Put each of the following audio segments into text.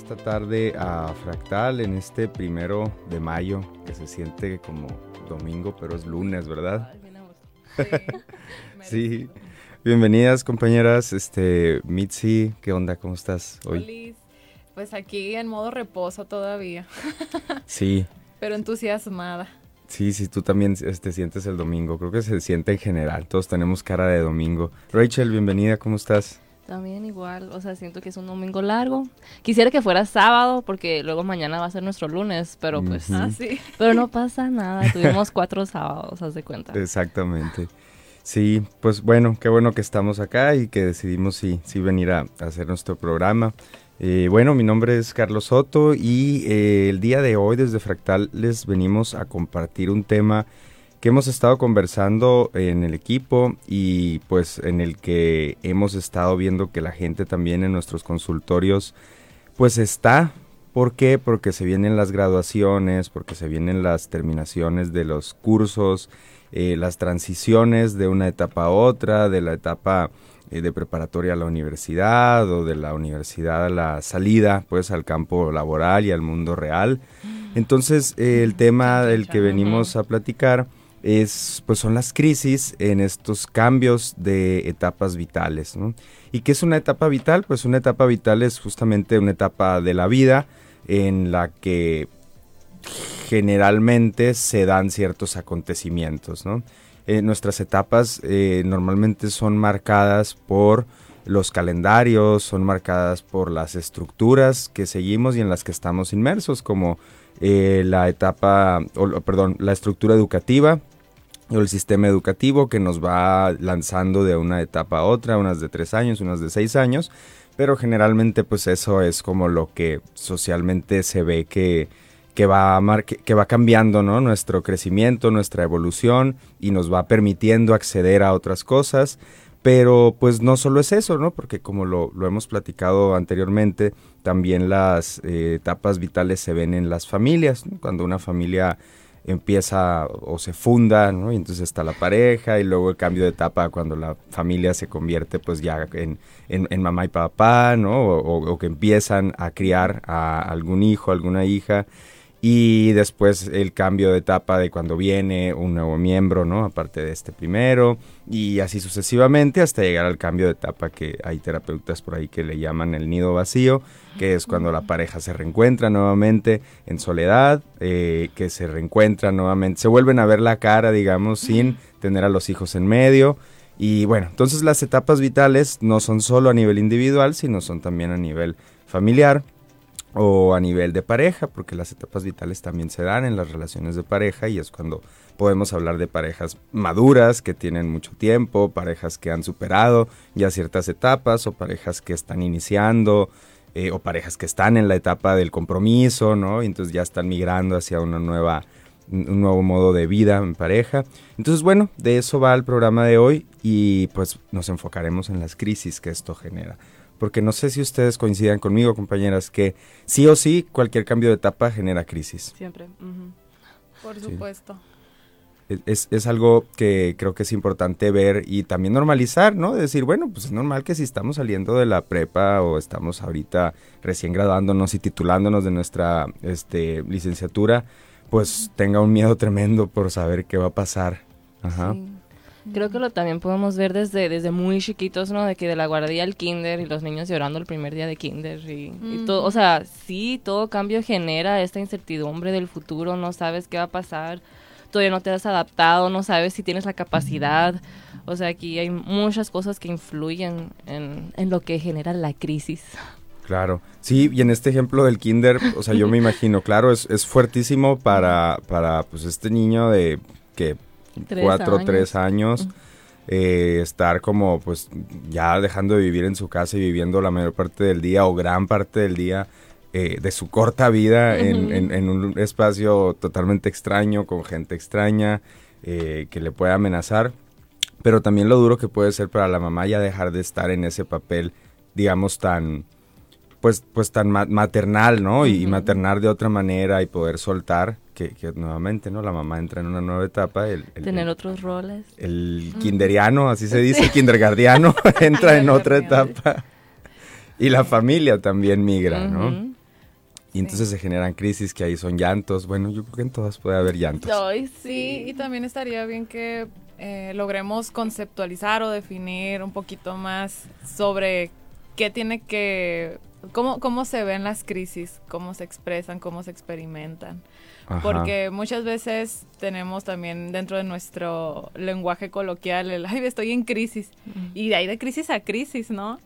esta tarde a Fractal en este primero de mayo, que se siente como domingo, pero es lunes, ¿verdad? sí. Bienvenidas, compañeras. Este, Mitzi, ¿qué onda? ¿Cómo estás hoy? Pues aquí en modo reposo todavía. sí. Pero entusiasmada. Sí, sí, tú también te sientes el domingo. Creo que se siente en general. Todos tenemos cara de domingo. Rachel, bienvenida, ¿cómo estás? También igual, o sea, siento que es un domingo largo. Quisiera que fuera sábado porque luego mañana va a ser nuestro lunes, pero pues ah, Pero no pasa nada, tuvimos cuatro sábados, haz de cuenta. Exactamente. Sí, pues bueno, qué bueno que estamos acá y que decidimos sí, sí venir a, hacer nuestro programa. Eh, bueno, mi nombre es Carlos Soto y eh, el día de hoy desde Fractal les venimos a compartir un tema que hemos estado conversando en el equipo y pues en el que hemos estado viendo que la gente también en nuestros consultorios pues está. ¿Por qué? Porque se vienen las graduaciones, porque se vienen las terminaciones de los cursos, eh, las transiciones de una etapa a otra, de la etapa eh, de preparatoria a la universidad o de la universidad a la salida pues al campo laboral y al mundo real. Mm. Entonces el tema del que venimos a platicar es, pues son las crisis en estos cambios de etapas vitales. ¿Y qué es una etapa vital? Pues una etapa vital es justamente una etapa de la vida en la que generalmente se dan ciertos acontecimientos. Eh, nuestras etapas eh, normalmente son marcadas por los calendarios, son marcadas por las estructuras que seguimos y en las que estamos inmersos, como eh, la etapa, perdón, la estructura educativa, o el sistema educativo que nos va lanzando de una etapa a otra, unas de tres años, unas de seis años, pero generalmente pues eso es como lo que socialmente se ve que, que, va, que va cambiando ¿no? nuestro crecimiento, nuestra evolución y nos va permitiendo acceder a otras cosas. Pero pues no solo es eso, ¿no? Porque como lo, hemos platicado anteriormente, también las eh, etapas vitales se ven en las familias. Cuando una familia empieza o se funda, ¿no? Y entonces está la pareja y luego el cambio de etapa cuando la familia se convierte pues ya en, en, mamá y papá, ¿no? O, o, que empiezan a criar a algún hijo, alguna hija y después el cambio de etapa de cuando viene un nuevo miembro, ¿no? Aparte de este primero, y así sucesivamente hasta llegar al cambio de etapa que hay terapeutas por ahí que le llaman el nido vacío, que es cuando la pareja se reencuentra nuevamente en soledad, eh, que se reencuentra nuevamente, se vuelven a ver la cara, digamos, sin tener a los hijos en medio. Y bueno, entonces las etapas vitales no son solo a nivel individual, sino son también a nivel familiar o a nivel de pareja, porque las etapas vitales también se dan en las relaciones de pareja y es cuando podemos hablar de parejas maduras que tienen mucho tiempo, parejas que han superado ya ciertas etapas o parejas que están iniciando eh, o parejas que están en la etapa del compromiso, ¿no? Y entonces ya están migrando hacia una nueva un nuevo modo de vida en pareja. Entonces, bueno, de eso va el programa de hoy y pues nos enfocaremos en las crisis que esto genera porque no sé si ustedes coincidan conmigo, compañeras, que sí o sí cualquier cambio de etapa genera crisis. Siempre. Por supuesto. Es, es, algo que creo que es importante ver y también normalizar, ¿no? Decir, bueno, pues es normal que si estamos saliendo de la prepa o estamos ahorita recién graduándonos y titulándonos de nuestra este, licenciatura, pues tenga un miedo tremendo por saber qué va a pasar. Ajá. Creo que lo también podemos ver desde, desde muy chiquitos, ¿no? De que de la guardería al kinder y los niños llorando el primer día de kinder y, todo. O sea, sí, todo cambio genera esta incertidumbre del futuro, no sabes qué va a pasar, todavía no te has adaptado, no sabes si tienes la capacidad. O sea, aquí hay muchas cosas que influyen en, en lo que genera la crisis. Claro, sí, y en este ejemplo del kinder, o sea, yo me imagino, claro, es, es fuertísimo para, para pues este niño de que cuatro, o tres años. Eh, estar como pues ya dejando de vivir en su casa y viviendo la mayor parte del día o gran parte del día eh, de su corta vida en, un espacio totalmente extraño, con gente extraña, eh, que le puede amenazar. Pero también lo duro que puede ser para la mamá ya dejar de estar en ese papel, digamos, tan, pues, pues tan maternal, ¿no? Y maternar de otra manera y poder soltar que, nuevamente, ¿no? La mamá entra en una nueva etapa. El, Tener otros roles. El kinderiano, así se dice, el kindergardiano, entra en otra etapa. Y la familia también migra, ¿no? Y entonces se generan crisis que ahí son llantos. Bueno, yo creo que en todas puede haber llantos. Ay, sí, y también estaría bien que eh, logremos conceptualizar o definir un poquito más sobre qué tiene que, cómo, cómo se ven las crisis, cómo se expresan, cómo se experimentan. Porque muchas veces tenemos también dentro de nuestro lenguaje coloquial el, ay, estoy en crisis. Y de ahí de crisis a crisis, ¿no?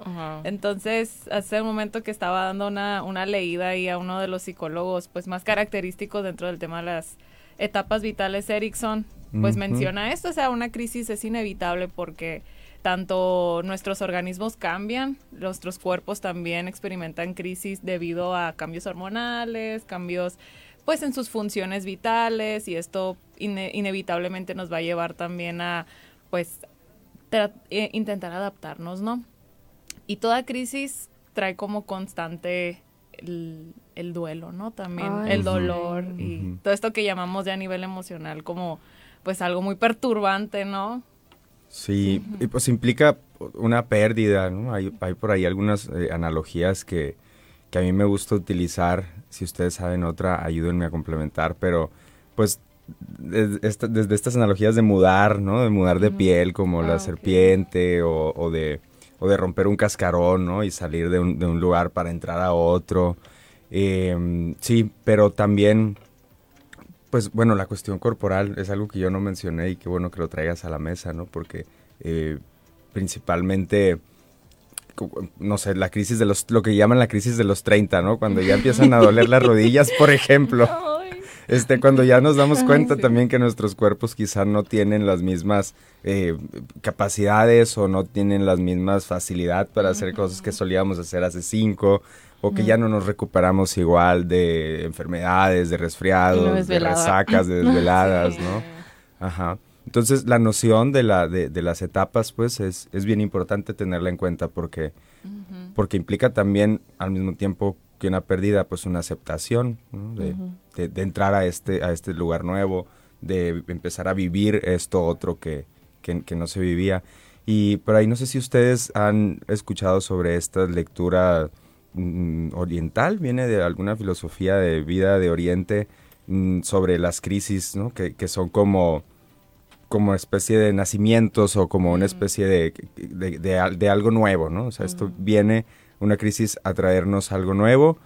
Entonces, hace un momento que estaba dando una, una leída ahí a uno de los psicólogos, pues más característicos dentro del tema de las etapas vitales, Erickson, pues menciona esto, o sea, una crisis es inevitable porque tanto nuestros organismos cambian, nuestros cuerpos también experimentan crisis debido a cambios hormonales, cambios pues en sus funciones vitales y esto inevitablemente nos va a llevar también a pues eh, intentar adaptarnos, ¿no? Y toda crisis trae como constante el, duelo, ¿no? También el dolor y todo esto que llamamos ya a nivel emocional como pues algo muy perturbante, ¿no? Sí, y pues implica una pérdida, ¿no? Hay, hay por ahí algunas eh, analogías que, que a mí me gusta utilizar. Si ustedes saben otra, ayúdenme a complementar, pero pues desde, estas analogías de mudar, ¿no? De mudar de piel como la ah, serpiente o, de, o de romper un cascarón, ¿no? Y salir de un, de un lugar para entrar a otro. Em, sí, pero también, pues bueno, la cuestión corporal es algo que yo no mencioné y qué bueno que lo traigas a la mesa, ¿no? Porque eh, principalmente no sé, la crisis de los, lo que llaman la crisis de los 30, ¿no? Cuando ya empiezan a doler las rodillas, por ejemplo. Este, cuando ya nos damos cuenta también que nuestros cuerpos quizá no tienen las mismas eh, capacidades o no tienen las mismas facilidad para hacer cosas que solíamos hacer hace cinco o que ya no nos recuperamos igual de enfermedades, de resfriados, de resacas, de desveladas, ¿no? Ajá. Entonces la noción de, la, de, de las etapas pues es, es, bien importante tenerla en cuenta porque, porque implica también al mismo tiempo que una pérdida pues una aceptación de, de, entrar a este, a este lugar nuevo, de empezar a vivir esto otro que, que, que, no se vivía. Y por ahí no sé si ustedes han escuchado sobre esta lectura oriental, viene de alguna filosofía de vida de Oriente mm, sobre las crisis, ¿no? que, que son como como especie de nacimientos o como una especie de, de, algo nuevo, ¿no? O sea, esto viene una crisis a traernos algo nuevo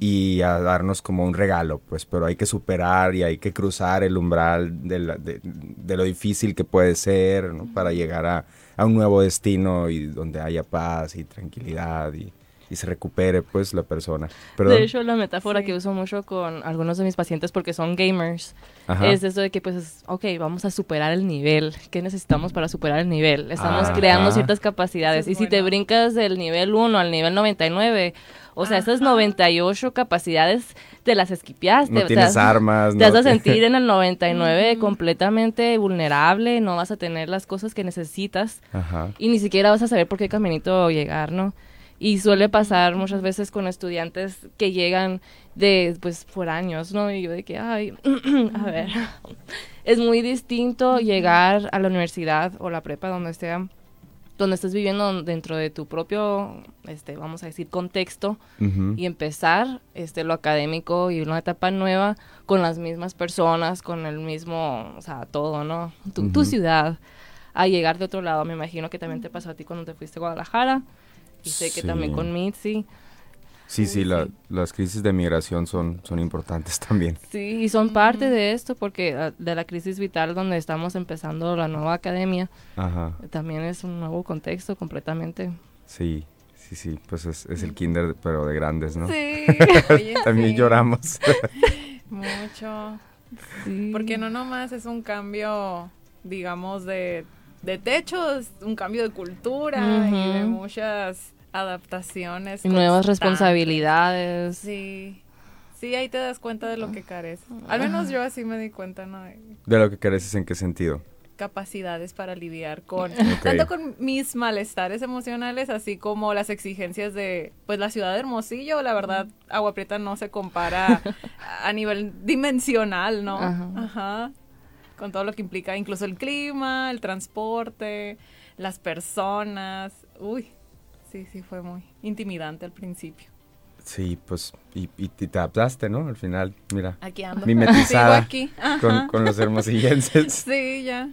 y a darnos como un regalo, pues, pero hay que superar y hay que cruzar el umbral de, de lo difícil que puede ser, ¿no? Para llegar a, a, un nuevo destino y donde haya paz y tranquilidad y, y se recupere pues la persona. De hecho, la metáfora que uso mucho con algunos de mis pacientes porque son gamers es eso de que pues, ok, vamos a superar el nivel. ¿Qué necesitamos para superar el nivel? Estamos creando ciertas capacidades. y si te brincas del nivel 1 al nivel 99, o sea, esas 98 capacidades te las esquipiaste. No tienes armas. Te vas a sentir en el 99 completamente vulnerable, no vas a tener las cosas que necesitas y ni siquiera vas a saber por qué caminito llegar, ¿no? Y suele pasar muchas veces con estudiantes que llegan de, pues, por años, ¿no? Y yo de que, ay, a ver, es muy distinto llegar a la universidad o la prepa donde esté donde estés viviendo dentro de tu propio, este, vamos a decir, contexto y empezar este, lo académico y una etapa nueva con las mismas personas, con el mismo, o sea, todo, ¿no? Tu, tu ciudad, a llegar de otro lado. Me imagino que también te pasó a ti cuando te fuiste a Guadalajara y sé que también con Mitzi. Sí, sí, las crisis de migración son, son importantes también. Sí, y son parte de esto porque ah, de la crisis vital donde estamos empezando la nueva academia, también es un nuevo contexto completamente. Sí, sí, sí, pues es, el kinder pero de grandes, ¿no? Sí. también lloramos. Mucho. Sí. Porque no nomás es un cambio, digamos, de, de techos, un cambio de cultura y de muchas adaptaciones. Y nuevas responsabilidades. Sí. Sí, ahí te das cuenta de lo que careces. Al menos yo así me di cuenta, ¿no? De lo que careces, ¿en qué sentido? capacidades para lidiar con tanto con mis malestares emocionales así como las exigencias de pues la ciudad de Hermosillo la verdad Agua Prieta no se compara a nivel dimensional no Ajá. Con todo lo que implica incluso el clima el transporte las personas uy Sí, sí, fue muy intimidante al principio. Sí, pues, y, y te adaptaste, ¿no? Al final, mira, Aquí ando. mimetizada aquí. con, con los hermosillenses. Sí, ya.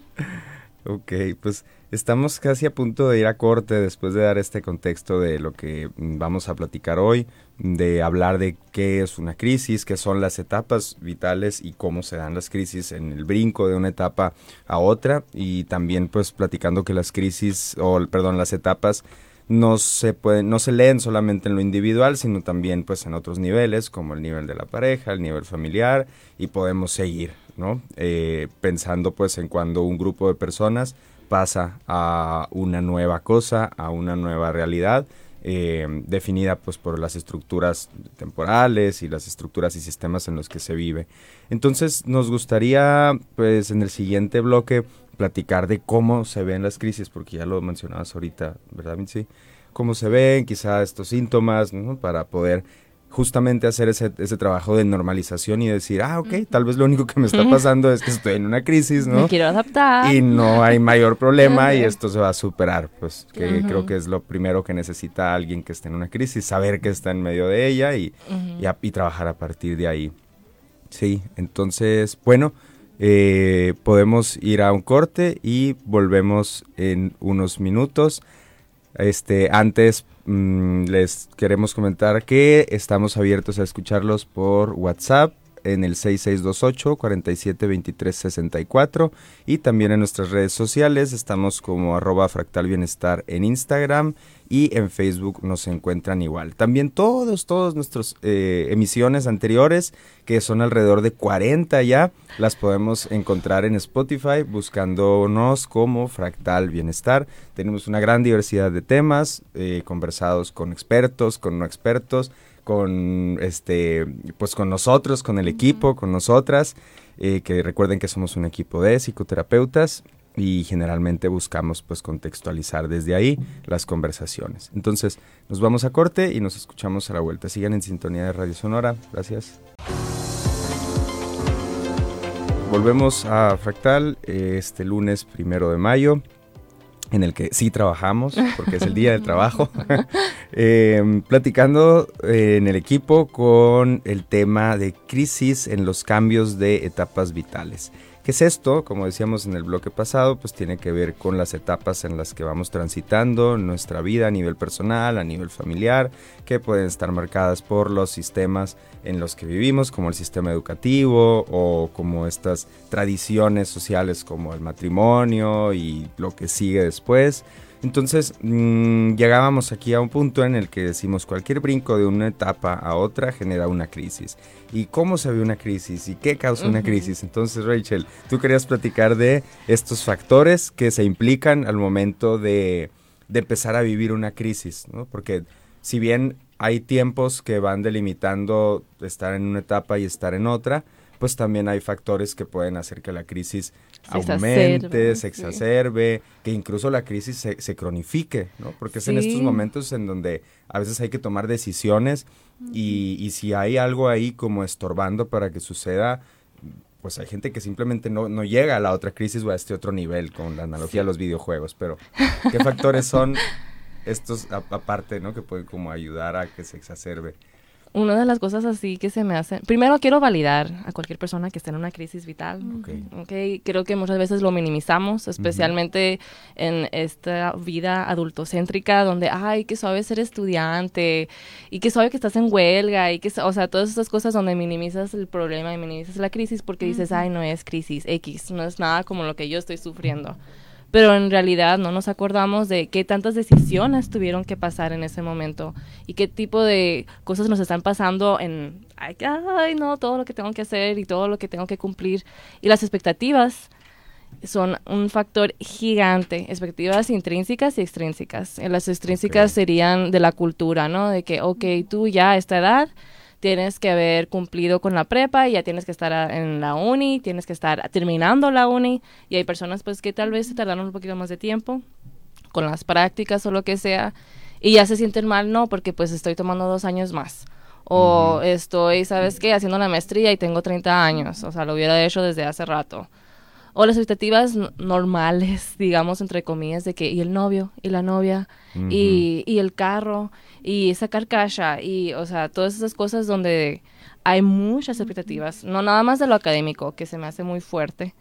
Ok, pues estamos casi a punto de ir a corte después de dar este contexto de lo que mm, vamos a platicar hoy, de hablar de qué es una crisis, qué son las etapas vitales y cómo se dan las crisis en el brinco de una etapa a otra y también pues platicando que las crisis o perdón, las etapas no se pueden no se leen solamente en lo individual, sino también pues en otros niveles como el nivel de la pareja, el nivel familiar y podemos seguir, ¿no? Eh, pensando pues en cuando un grupo de personas pasa a una nueva cosa, a una nueva realidad, eh, definida pues por las estructuras temporales y las estructuras y sistemas en los que se vive. Entonces nos gustaría pues en el siguiente bloque platicar de cómo se ven las crisis, porque ya lo mencionabas ahorita, ¿verdad, Vinci? Cómo se ven quizá estos síntomas. Para poder justamente hacer ese, ese trabajo de normalización y decir, ah, ok, tal vez lo único que me está pasando es que estoy en una crisis, ¿no? Me quiero adaptar. y no hay mayor problema y esto se va a superar, pues que creo que es lo primero que necesita alguien que esté en una crisis, saber que está en medio de ella y, y, a- y trabajar a partir de ahí. Sí, entonces, bueno, eh, podemos ir a un corte y volvemos en unos minutos. Este, antes mm, les queremos comentar que estamos abiertos a escucharlos por WhatsApp en el 6628 47 23 64 y también en nuestras redes sociales. Estamos como arroba fractal en Instagram y en Facebook nos encuentran igual. También todos, todos nuestros eh, emisiones anteriores, que son alrededor de 40 ya, las podemos encontrar en Spotify buscándonos como Fractal Bienestar. Tenemos una gran diversidad de temas, eh, conversados con expertos, con no expertos, con este, pues con nosotros, con el equipo, con nosotras, eh, que recuerden que somos un equipo de psicoterapeutas y generalmente buscamos pues contextualizar desde ahí las conversaciones. Entonces, nos vamos a corte y nos escuchamos a la vuelta. Sigan en sintonía de Radio Sonora. Gracias. Volvemos a Fractal eh, este lunes primero de mayo, en el que sí trabajamos, porque es el día del trabajo, Eh, platicando eh, en el equipo con el tema de crisis en los cambios de etapas vitales. ¿Qué es esto? Como decíamos en el bloque pasado, pues tiene que ver con las etapas en las que vamos transitando nuestra vida a nivel personal, a nivel familiar, que pueden estar marcadas por los sistemas en los que vivimos, como el sistema educativo o como estas tradiciones sociales como el matrimonio y lo que sigue después. Entonces mmm, llegábamos aquí a un punto en el que decimos cualquier brinco de una etapa a otra genera una crisis. ¿Y cómo se ve una crisis? ¿Y qué causa una crisis? Entonces Rachel, tú querías platicar de estos factores que se implican al momento de, de empezar a vivir una crisis, ¿no? Porque si bien hay tiempos que van delimitando estar en una etapa y estar en otra, pues también hay factores que pueden hacer que la crisis Se aumente, exacerbe, se sí. exacerbe, que incluso la crisis se, se cronifique, ¿no? Porque es en estos Sí. momentos en donde a veces hay que tomar decisiones y, y si hay algo ahí como estorbando para que suceda, pues hay gente que simplemente no, no llega a la otra crisis o a este otro nivel con la analogía de los videojuegos, pero ¿qué factores son estos a- aparte, ¿no? Que pueden como ayudar a que se exacerbe. Una de las cosas así que se me hacen... Primero quiero validar a cualquier persona que esté en una crisis vital. Ok. Ok, creo que muchas veces lo minimizamos, especialmente en esta vida adultocéntrica donde, ay, qué suave ser estudiante y qué suave que estás en huelga y que, o sea, todas esas cosas donde minimizas el problema y minimizas la crisis porque dices, ay, no es crisis X, no es nada como lo que yo estoy sufriendo. Pero en realidad no nos acordamos de qué tantas decisiones tuvieron que pasar en ese momento y qué tipo de cosas nos están pasando en, ay, ay, no, todo lo que tengo que hacer y todo lo que tengo que cumplir. Y las expectativas son un factor gigante, expectativas intrínsecas y extrínsecas. Las extrínsecas serían de la cultura, ¿no? De que, ok, tú ya a esta edad tienes que haber cumplido con la prepa, y ya tienes que estar a- en la uni, tienes que estar terminando la uni, y hay personas pues que tal vez se tardaron un poquito más de tiempo con las prácticas o lo que sea, y ya se sienten mal, no, porque pues estoy tomando dos años más. O estoy, ¿sabes qué? Haciendo la maestría y tengo 30 años. O sea, lo hubiera hecho desde hace rato. O las expectativas normales, digamos, entre comillas, de que, y el novio, y la novia, y, y, el carro, y sacar carcacha, y, o sea, todas esas cosas donde hay muchas expectativas, no nada más de lo académico, que se me hace muy fuerte,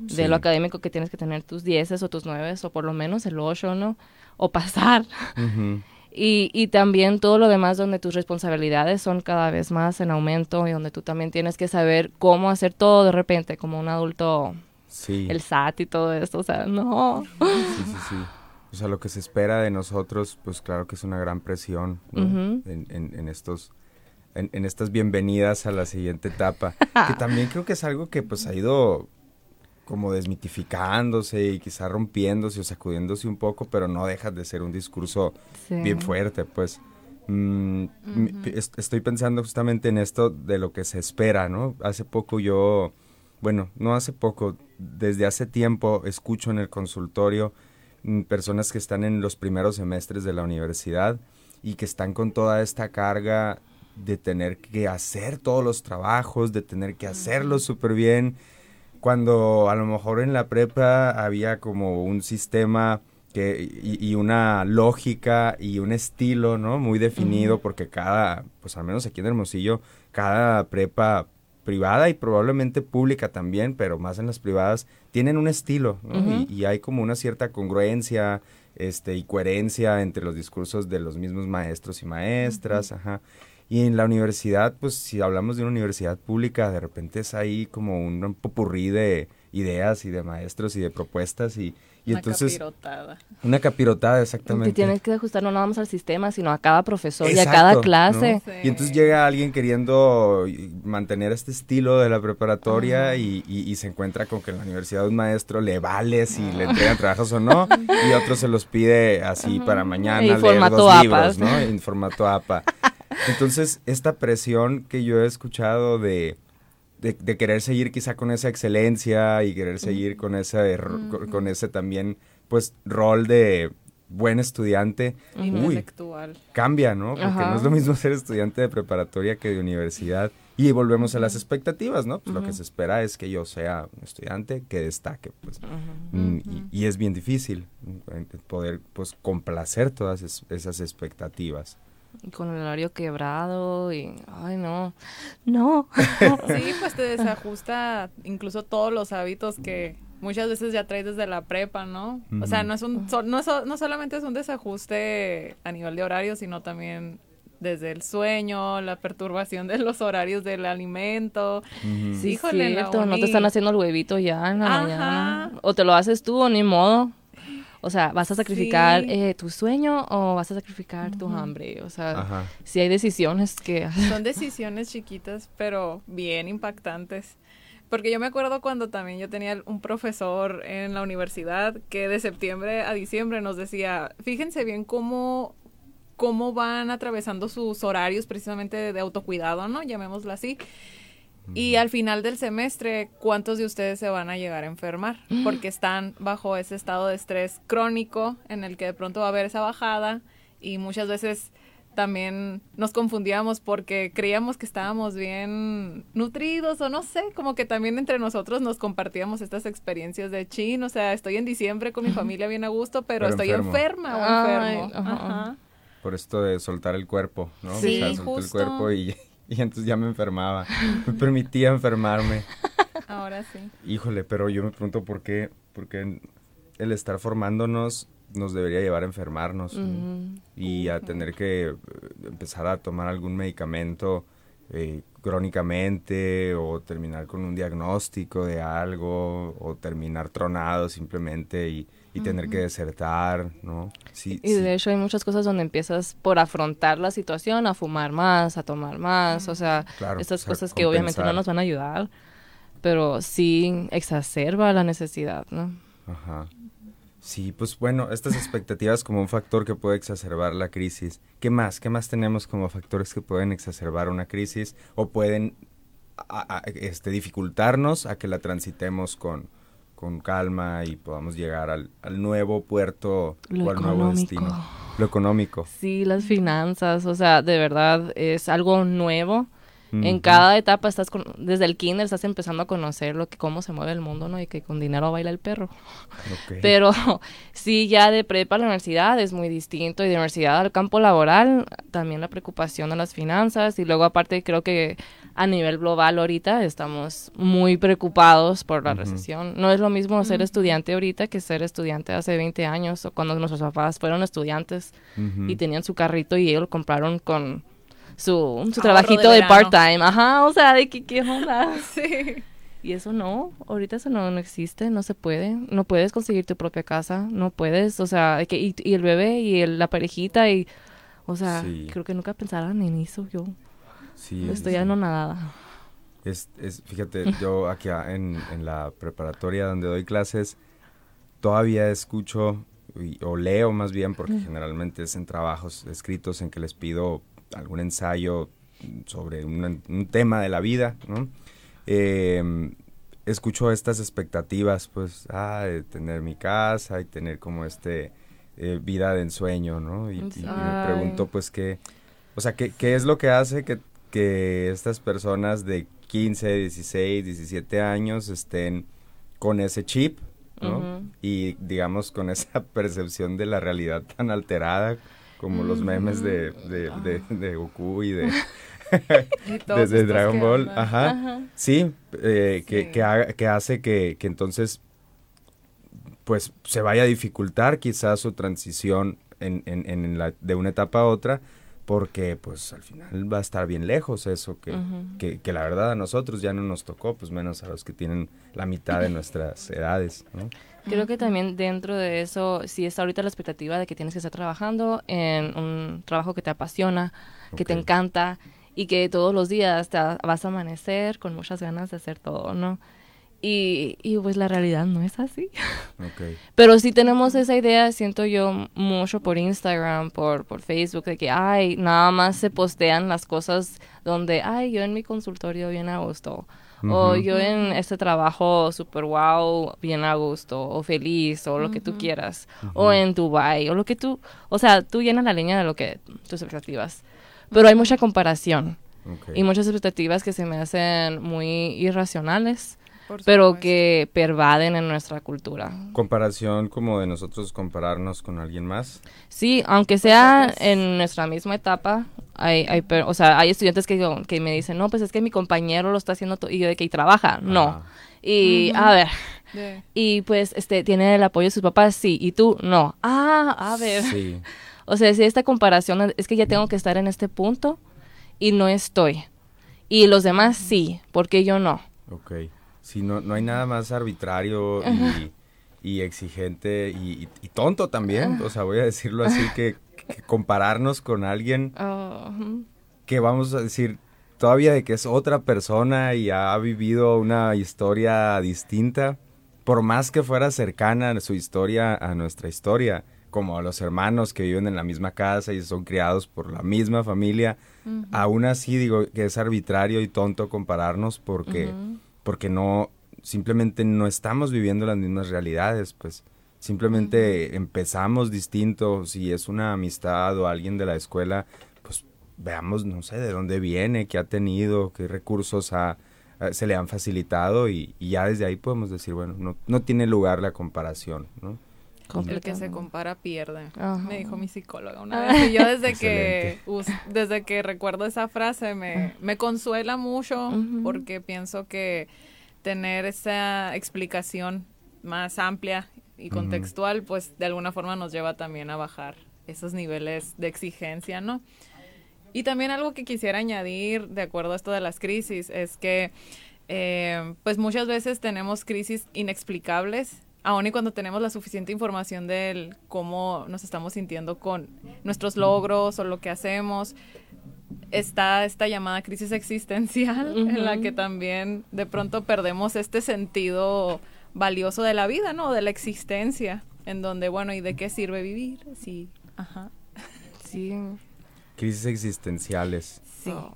de lo académico que tienes que tener tus dieces o tus nueves, o por lo menos el ocho, ¿no? O pasar. Y, y, también todo lo demás donde tus responsabilidades son cada vez más en aumento y donde tú también tienes que saber cómo hacer todo de repente como un adulto el SAT y todo esto, o sea, no. Sí, sí, sí. O sea, lo que se espera de nosotros, pues claro que es una gran presión en, en, estos, en, estas bienvenidas a la siguiente etapa. que también creo que es algo que pues ha ido como desmitificándose y quizá rompiéndose o sacudiéndose un poco, pero no deja de ser un discurso bien fuerte, pues. Mm, estoy pensando justamente en esto de lo que se espera, ¿no? Hace poco yo, bueno, no hace poco, desde hace tiempo escucho en el consultorio mm, personas que están en los primeros semestres de la universidad y que están con toda esta carga de tener que hacer todos los trabajos, de tener que hacerlos súper bien, cuando a lo mejor en la prepa había como un sistema que, y, una lógica y un estilo, ¿no? Muy definido, porque cada, pues al menos aquí en Hermosillo, cada prepa privada y probablemente pública también, pero más en las privadas, tienen un estilo, y, hay como una cierta congruencia este, y coherencia entre los discursos de los mismos maestros y maestras, ajá. Y en la universidad, pues si hablamos de una universidad pública, de repente es ahí como un popurrí de ideas y de maestros y de propuestas y, y una entonces... capirotada. Una capirotada, exactamente. Y tienes que ajustar no nada más al sistema, sino a cada profesor y a cada clase. Y entonces llega alguien queriendo mantener este estilo de la preparatoria y, y, se encuentra con que en la universidad un maestro le vale si le entregan trabajos o no y otro se los pide así para mañana leer dos libros, ¿no? En formato APA. Entonces, esta presión que yo he escuchado de, de, querer seguir quizá con esa excelencia y querer seguir con ese, con ese también, pues, rol de buen estudiante, intelectual. cambia, ¿no? Porque no es lo mismo ser estudiante de preparatoria que de universidad. Y volvemos a las expectativas, ¿no? Pues lo que se espera es que yo sea un estudiante que destaque, pues. Mm, y, es bien difícil poder, pues, complacer todas esas expectativas con el horario quebrado y, ay, no, no. Sí, pues te desajusta incluso todos los hábitos que muchas veces ya traes desde la prepa, ¿no? O sea, no es un, no, no solamente es un desajuste a nivel de horario, sino también desde el sueño, la perturbación de los horarios del alimento. Sí, Híjole, cierto, no te están haciendo el huevito ya en la mañana. O te lo haces tú o ni modo. O sea, ¿vas a sacrificar eh, tu sueño o vas a sacrificar tu hambre? O sea, si hay decisiones que... Son decisiones chiquitas, pero bien impactantes. Porque yo me acuerdo cuando también yo tenía un profesor en la universidad que de septiembre a diciembre nos decía, fíjense bien cómo, cómo van atravesando sus horarios precisamente de autocuidado, ¿no? Llamémoslo así. Y al final del semestre, ¿cuántos de ustedes se van a llegar a enfermar? Porque están bajo ese estado de estrés crónico en el que de pronto va a haber esa bajada y muchas veces también nos confundíamos porque creíamos que estábamos bien nutridos o no sé, como que también entre nosotros nos compartíamos estas experiencias de chin, o sea, estoy en diciembre con mi familia bien a gusto, pero, estoy enferma o enfermo. Por esto de soltar el cuerpo, ¿no? Sí, o el cuerpo y y entonces ya me enfermaba. Me permitía enfermarme. Ahora sí. Híjole, pero yo me pregunto por qué, porque el estar formándonos nos debería llevar a enfermarnos y a tener que eh, empezar a tomar algún medicamento eh, crónicamente o terminar con un diagnóstico de algo o terminar tronado simplemente y y tener que desertar, ¿no? Sí, y de hecho hay muchas cosas donde empiezas por afrontar la situación, a fumar más, a tomar más, o sea, estas cosas que obviamente no nos van a ayudar, pero sí exacerba la necesidad, ¿no? Ajá. Sí, pues bueno, estas expectativas como un factor que puede exacerbar la crisis. ¿Qué más? ¿Qué más tenemos como factores que pueden exacerbar una crisis o pueden este, dificultarnos a que la transitemos con, con calma y podamos llegar al, nuevo puerto o al nuevo destino. Lo económico. Sí, las finanzas, o sea, de verdad es algo nuevo En cada etapa estás con, desde el kinder estás empezando a conocer lo que cómo se mueve el mundo, ¿no? Y que con dinero baila el perro. Pero sí, ya de prepa a la universidad es muy distinto y de universidad al campo laboral también la preocupación de las finanzas y luego aparte creo que a nivel global ahorita estamos muy preocupados por la recesión. No es lo mismo ser estudiante ahorita que ser estudiante hace 20 años o cuando nuestros papás fueron estudiantes y tenían su carrito y ellos lo compraron con su, su trabajito de, part-time. Ajá, o sea, de que qué onda. sí. Y eso no, ahorita eso no, no existe, no se puede, no puedes conseguir tu propia casa, no puedes, o sea, que, y, y el bebé y la parejita y, o sea, creo que nunca pensaron en eso yo. Sí, Estoy ya no nada. Es, es, fíjate, yo aquí en, en, la preparatoria donde doy clases, todavía escucho o leo más bien, porque generalmente es en trabajos escritos en que les pido algún ensayo sobre un, tema de la vida, ¿no? Em, escucho estas expectativas, pues, ah, de tener mi casa y tener como este eh, vida de ensueño, ¿no? Y, me pregunto, pues, qué, o sea, ¿qué, qué es lo que hace que, que estas personas de 15, 16, 17 años estén con ese chip, ¿no? Y digamos con esa percepción de la realidad tan alterada como los memes de, de, de, Goku y de, desde Dragon Ball. Ajá. Sí, eh, Que, que, hace que, que entonces pues se vaya a dificultar quizás su transición en, en, en la, de una etapa a otra porque pues al final va a estar bien lejos eso que, que, que, la verdad a nosotros ya no nos tocó, pues menos a los que tienen la mitad de nuestras edades. ¿no? Creo que también dentro de eso, sí está ahorita la expectativa de que tienes que estar trabajando en un trabajo que te apasiona, que te encanta y que todos los días te vas a amanecer con muchas ganas de hacer todo, ¿no? Y, y pues la realidad no es así. Pero sí tenemos esa idea, siento yo, mucho por Instagram, por, por Facebook, de que, ay, nada más se postean las cosas donde, ay, yo en mi consultorio bien a gusto o yo en este trabajo super wow, bien a gusto, o feliz, o lo que tú quieras, o en Dubai, o lo que tú, o sea, tú llenas la línea de lo que tus expectativas. Pero hay mucha comparación y muchas expectativas que se me hacen muy irracionales pero que pervaden en nuestra cultura. ¿Comparación como de nosotros compararnos con alguien más? Sí, aunque sea en nuestra misma etapa, hay, hay, o sea, hay estudiantes que, que me dicen, no, pues es que mi compañero lo está haciendo y yo de que trabaja. No. Y, a ver, y pues este tiene el apoyo de sus papás, sí, y tú, no. Ah, a ver. Sí. O sea, si esta comparación es que ya tengo que estar en este punto y no estoy. Y los demás sí, porque yo no. Ok. Sí, no, no hay nada más arbitrario y, exigente y, tonto también, o sea, voy a decirlo así, que, compararnos con alguien oh, que vamos a decir todavía de que es otra persona y ha vivido una historia distinta, por más que fuera cercana su historia a nuestra historia, como a los hermanos que viven en la misma casa y son criados por la misma familia, aún así digo que es arbitrario y tonto compararnos porque porque no, simplemente no estamos viviendo las mismas realidades, pues simplemente empezamos distinto, si es una amistad o alguien de la escuela, pues veamos, no sé, de dónde viene, qué ha tenido, qué recursos ha, se le han facilitado y, ya desde ahí podemos decir, bueno, no, no tiene lugar la comparación, ¿no? El que se compara pierde, me dijo mi psicóloga una vez. Y yo desde que desde que recuerdo esa frase me, me consuela mucho porque pienso que tener esa explicación más amplia y contextual, pues de alguna forma nos lleva también a bajar esos niveles de exigencia, ¿no? Y también algo que quisiera añadir, de acuerdo a esto de las crisis, es que eh, pues muchas veces tenemos crisis inexplicables aun y cuando tenemos la suficiente información de cómo nos estamos sintiendo con nuestros logros o lo que hacemos, está esta llamada crisis existencial en la que también de pronto perdemos este sentido valioso de la vida, ¿no? De la existencia, en donde, bueno, ¿y de qué sirve vivir? Sí, ajá. Sí. Crisis existenciales. Sí. Oh.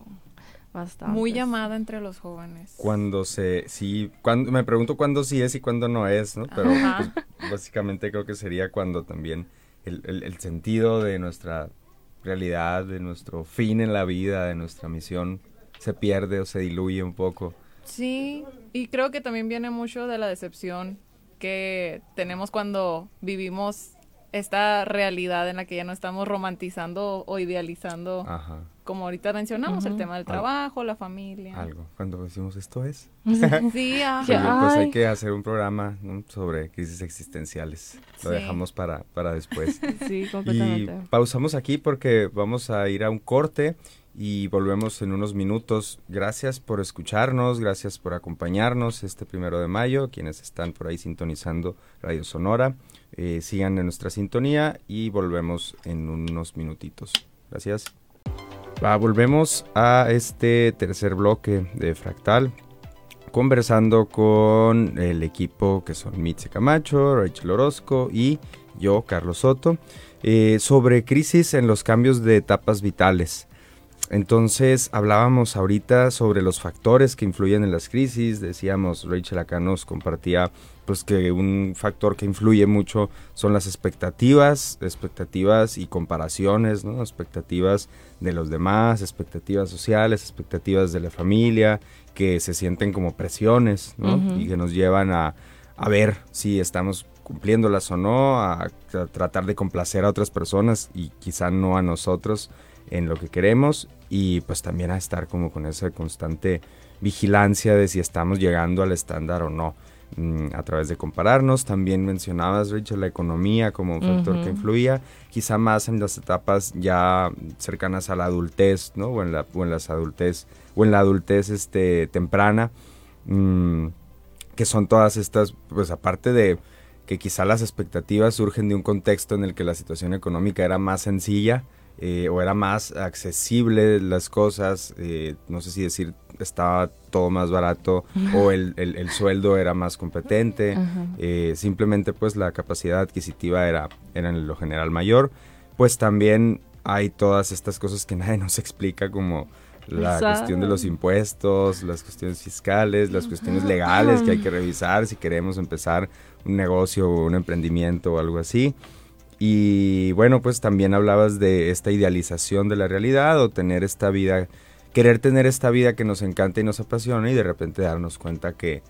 Muy llamada entre los jóvenes. Cuando se, sí, cuando, me pregunto cuándo sí es y cuándo no es, ¿no? Pero pues, básicamente creo que sería cuando también el, sentido de nuestra realidad, de nuestro fin en la vida, de nuestra misión, se pierde o se diluye un poco. Sí, y creo que también viene mucho de la decepción que tenemos cuando vivimos esta realidad en la que ya no estamos romantizando o idealizando, como ahorita mencionamos, el tema del trabajo, la familia. Algo, cuando decimos esto es. sí, pues hay que hacer un programa sobre crisis existenciales. Lo dejamos para, para después. sí, completamente. Y pausamos aquí porque vamos a ir a un corte y volvemos en unos minutos. Gracias por escucharnos, gracias por acompañarnos este primero de mayo, quienes están por ahí sintonizando Radio Sonora. Eh, sigan en nuestra sintonía y volvemos en unos minutitos. Gracias. Volvemos a este tercer bloque de Fractal, conversando con el equipo que son Mitze Camacho, Rachel Orozco y yo, Carlos Soto, eh, sobre crisis en los cambios de etapas vitales. Entonces hablábamos ahorita sobre los factores que influyen en las crisis, decíamos, Rachel acá nos compartía pues que un factor que influye mucho son las expectativas, expectativas y comparaciones, ¿no? expectativas de los demás, expectativas sociales, expectativas de la familia, que se sienten como presiones ¿no? y que nos llevan a, a ver si estamos cumpliéndolas o no, a, tratar de complacer a otras personas y quizá no a nosotros en lo que queremos y pues también a estar como con esa constante vigilancia de si estamos llegando al estándar o no a través de compararnos. También mencionabas, Richard, la economía como un factor que influía, quizá más en las etapas ya cercanas a la adultez, ¿no? O en la, o en las adultez, o en la adultez este, temprana, mm, que son todas estas, pues aparte de que quizá las expectativas surgen de un contexto en el que la situación económica era más sencilla, eh, o era más accesible las cosas, eh, no sé si decir estaba todo más barato o el, el, sueldo era más competente, eh, simplemente pues la capacidad adquisitiva era, era en lo general mayor, pues también hay todas estas cosas que nadie nos explica como la cuestión de los impuestos, las cuestiones fiscales, las cuestiones legales que hay que revisar si queremos empezar un negocio o un emprendimiento o algo así. Y bueno, pues también hablabas de esta idealización de la realidad o tener esta vida, querer tener esta vida que nos encanta y nos apasiona y de repente darnos cuenta que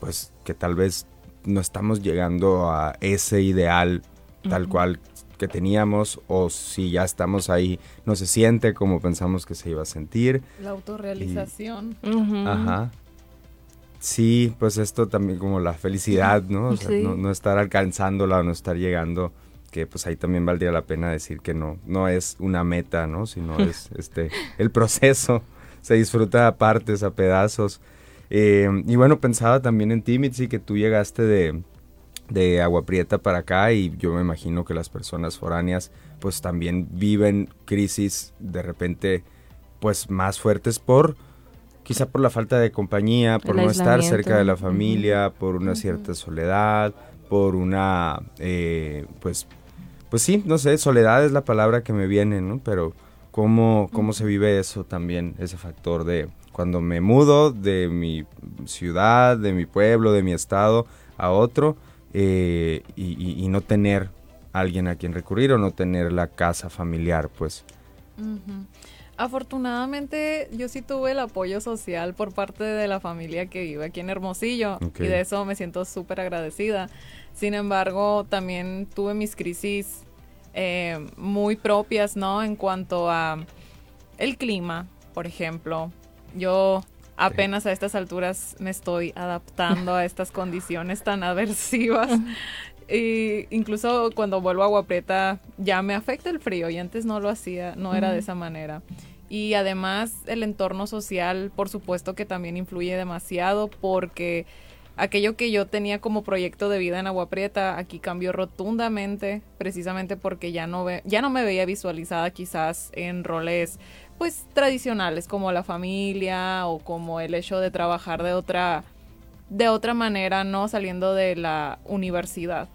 pues que tal vez no estamos llegando a ese ideal tal cual que teníamos o si ya estamos ahí no se siente como pensamos que se iba a sentir. La autorrealización. Ajá. Sí, pues esto también como la felicidad, ¿no? O sea, no, no, estar alcanzándola o no estar llegando que pues ahí también valdría la pena decir que no, no es una meta, ¿no? Sino es este el proceso, se disfruta a partes, a pedazos. Eh, y bueno, pensaba también en ti, Mitzi, que tú llegaste de, de Agua Prieta para acá y yo me imagino que las personas foráneas pues también viven crisis de repente pues más fuertes por quizá por la falta de compañía, por no estar cerca de la familia, por una cierta soledad, por una eh, pues pues sí, no sé, soledad es la palabra que me viene, ¿no? Pero cómo, cómo se vive eso también, ese factor de cuando me mudo de mi ciudad, de mi pueblo, de mi estado a otro eh, y, no tener alguien a quien recurrir o no tener la casa familiar, pues. Afortunadamente yo sí tuve el apoyo social por parte de la familia que vive aquí en Hermosillo y de eso me siento súper agradecida. Sin embargo, también tuve mis crisis eh, muy propias, ¿no? En cuanto a el clima, por ejemplo. Yo apenas a estas alturas me estoy adaptando a estas condiciones tan aversivas. Y incluso cuando vuelvo a Agua Prieta ya me afecta el frío y antes no lo hacía, no era de esa manera. Y además el entorno social, por supuesto que también influye demasiado porque aquello que yo tenía como proyecto de vida en Agua Prieta aquí cambió rotundamente, precisamente porque ya no, ve, ya no me veía visualizada quizás en roles pues tradicionales como la familia o como el hecho de trabajar de otra de otra manera, no saliendo de la universidad.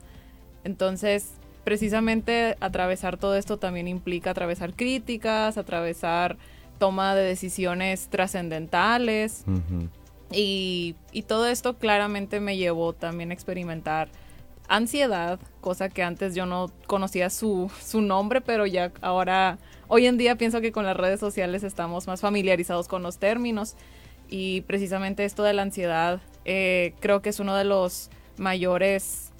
Entonces, precisamente atravesar todo esto también implica atravesar críticas, atravesar toma de decisiones trascendentales. Y, todo esto claramente me llevó también a experimentar ansiedad, cosa que antes yo no conocía su, su nombre, pero ya ahora, hoy en día pienso que con las redes sociales estamos más familiarizados con los términos y precisamente esto de la ansiedad eh, creo que es uno de los mayores,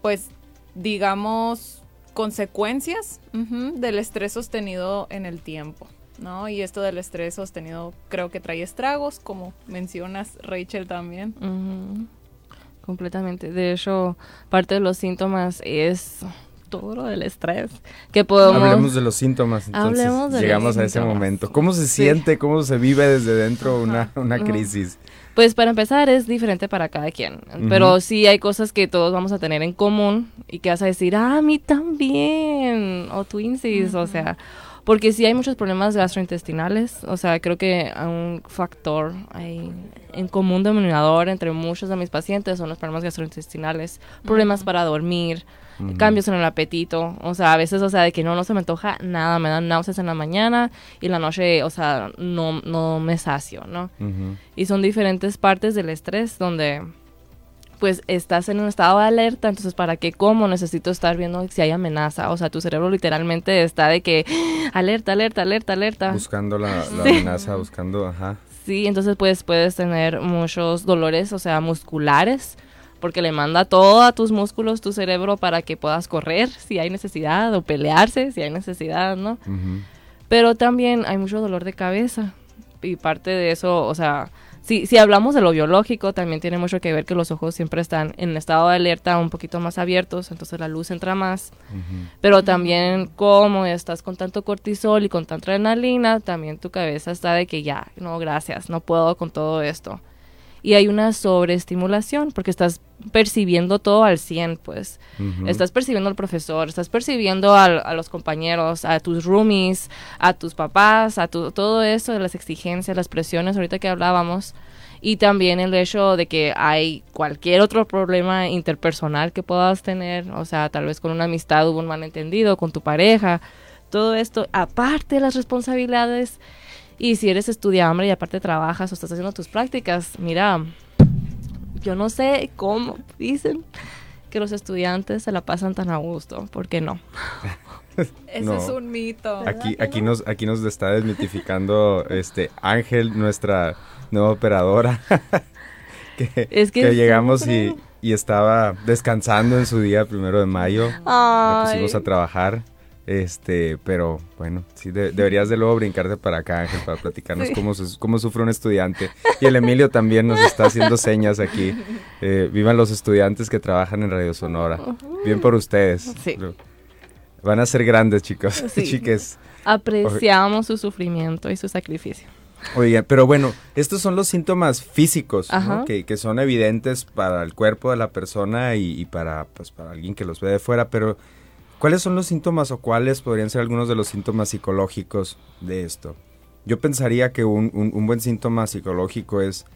pues digamos, consecuencias del estrés sostenido en el tiempo. ¿no? Y esto del estrés sostenido creo que trae estragos, como mencionas Rachel también. Completamente. De hecho, parte de los síntomas es todo lo del estrés. Que podemos... Hablemos de los síntomas, entonces llegamos a ese momento. ¿Cómo se siente, cómo se vive desde dentro una, una crisis? Pues para empezar es diferente para cada quien, pero sí hay cosas que todos vamos a tener en común y que vas a decir, ah, a mí también, o twinsies, o sea, porque sí hay muchos problemas gastrointestinales, o sea, creo que un factor hay en común denominador entre muchos de mis pacientes son los problemas gastrointestinales, problemas para dormir, cambios en el apetito, o sea, a veces, o sea, de que no, no se me antoja nada, me dan náuseas en la mañana y en la noche, o sea, no, no me sacio, ¿no? Y son diferentes partes del estrés donde pues estás en un estado de alerta, entonces para qué como necesito estar viendo si hay amenaza, o sea, tu cerebro literalmente está de que alerta, alerta, alerta, alerta. Buscando la, amenaza, buscando, ajá. Sí, entonces pues puedes tener muchos dolores, o sea, musculares, porque le manda todo a tus músculos tu cerebro para que puedas correr si hay necesidad o pelearse si hay necesidad, ¿no? Pero también hay mucho dolor de cabeza y parte de eso, o sea, si, si hablamos de lo biológico, también tiene mucho que ver que los ojos siempre están en estado de alerta un poquito más abiertos, entonces la luz entra más. Pero también como estás con tanto cortisol y con tanta adrenalina, también tu cabeza está de que ya, no, gracias, no puedo con todo esto y hay una sobreestimulación porque estás percibiendo todo al 100, pues. Estás percibiendo al profesor, estás percibiendo a los compañeros, a tus roomies, a tus papás, a todo eso de las exigencias, las presiones, ahorita que hablábamos. Y también el hecho de que hay cualquier otro problema interpersonal que puedas tener, o sea, tal vez con una amistad hubo un malentendido, con tu pareja, todo esto, aparte de las responsabilidades y si eres estudiante y aparte trabajas o estás haciendo tus prácticas, mira, yo no sé cómo dicen que los estudiantes se la pasan tan a gusto, ¿por qué no? Eso es un mito. Aquí, aquí nos, aquí nos está desmitificando este Ángel, nuestra nueva operadora. que, es que, llegamos y, y, estaba descansando en su día primero de mayo. Ay. pusimos a trabajar. Este, pero bueno, sí, deberías de luego brincarte para acá, Ángel, para platicarnos cómo, cómo sufre un estudiante. Y el Emilio también nos está haciendo señas aquí. Eh, vivan los estudiantes que trabajan en Radio Sonora. Bien por ustedes. Van a ser grandes, chicos, chiques. Apreciamos su sufrimiento y su sacrificio. Oye, pero bueno, estos son los síntomas físicos que, que, son evidentes para el cuerpo de la persona y, y, para, pues, para alguien que los ve de fuera, pero ¿Cuáles son los síntomas o cuáles podrían ser algunos de los síntomas psicológicos de esto? Yo pensaría que un, buen síntoma psicológico es,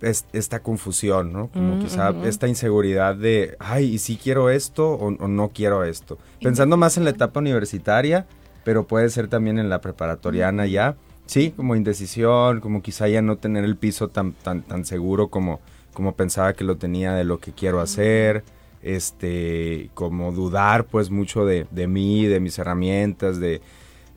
esta confusión, ¿no? Como mm, quizá esta inseguridad de, ay, ¿y si quiero esto o, no quiero esto? Pensando más en la etapa universitaria, pero puede ser también en la preparatoriana ya. Sí, como indecisión, como quizá ya no tener el piso tan, tan, tan seguro como, como pensaba que lo tenía de lo que quiero hacer este, como dudar pues mucho de, de mí, de mis herramientas, de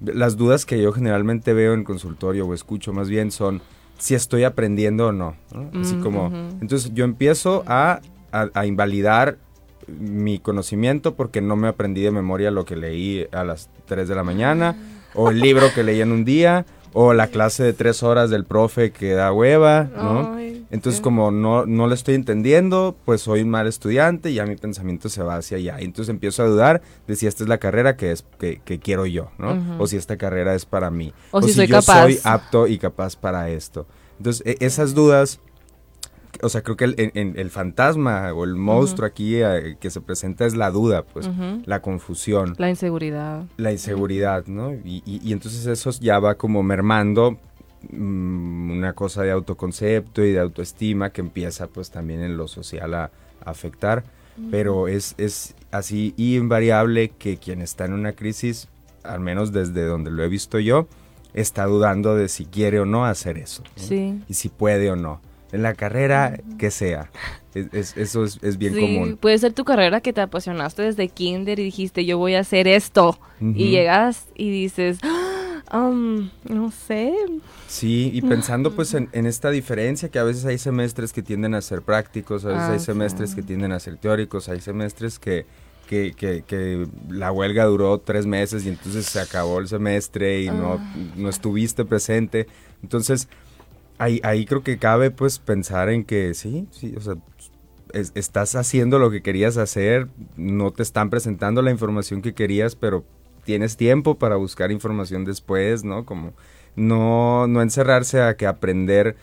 las dudas que yo generalmente veo en consultorio o escucho más bien son si estoy aprendiendo o no, así como, entonces yo empiezo a, a, invalidar mi conocimiento porque no me aprendí de memoria lo que leí a las 3 de la mañana o el libro que leí en un día o la clase de tres horas del profe que da hueva, ¿no? Entonces, como no, no le estoy entendiendo, pues soy un mal estudiante y ya mi pensamiento se va hacia allá. Entonces empiezo a dudar de si esta es la carrera que, es, que, quiero yo, ¿no? O si esta carrera es para mí. O, si, soy yo soy apto y capaz para esto. Entonces, e, esas dudas o sea, creo que el, el fantasma o el monstruo aquí eh, que se presenta es la duda, pues, la confusión. La inseguridad. La inseguridad, ¿no? Y, y, entonces eso ya va como mermando una cosa de autoconcepto y de autoestima que empieza pues también en lo social a, afectar. Pero es, es así invariable que quien está en una crisis, al menos desde donde lo he visto yo, está dudando de si quiere o no hacer eso. Sí. Y si puede o no. en la carrera que sea. eso es, bien común. Puede ser tu carrera que te apasionaste desde kinder y dijiste, yo voy a hacer esto. Y llegas y dices, um, no sé. Sí, y pensando pues en, esta diferencia que a veces hay semestres que tienden a ser prácticos, a veces hay ah, semestres que tienden a ser teóricos, hay semestres que, que, que, la huelga duró tres meses y entonces se acabó el semestre y no, ah. no estuviste presente. Entonces, ahí, ahí creo que cabe pues pensar en que sí, sí, o sea, estás haciendo lo que querías hacer, no te están presentando la información que querías, pero tienes tiempo para buscar información después, ¿no? Como no, no encerrarse a que aprender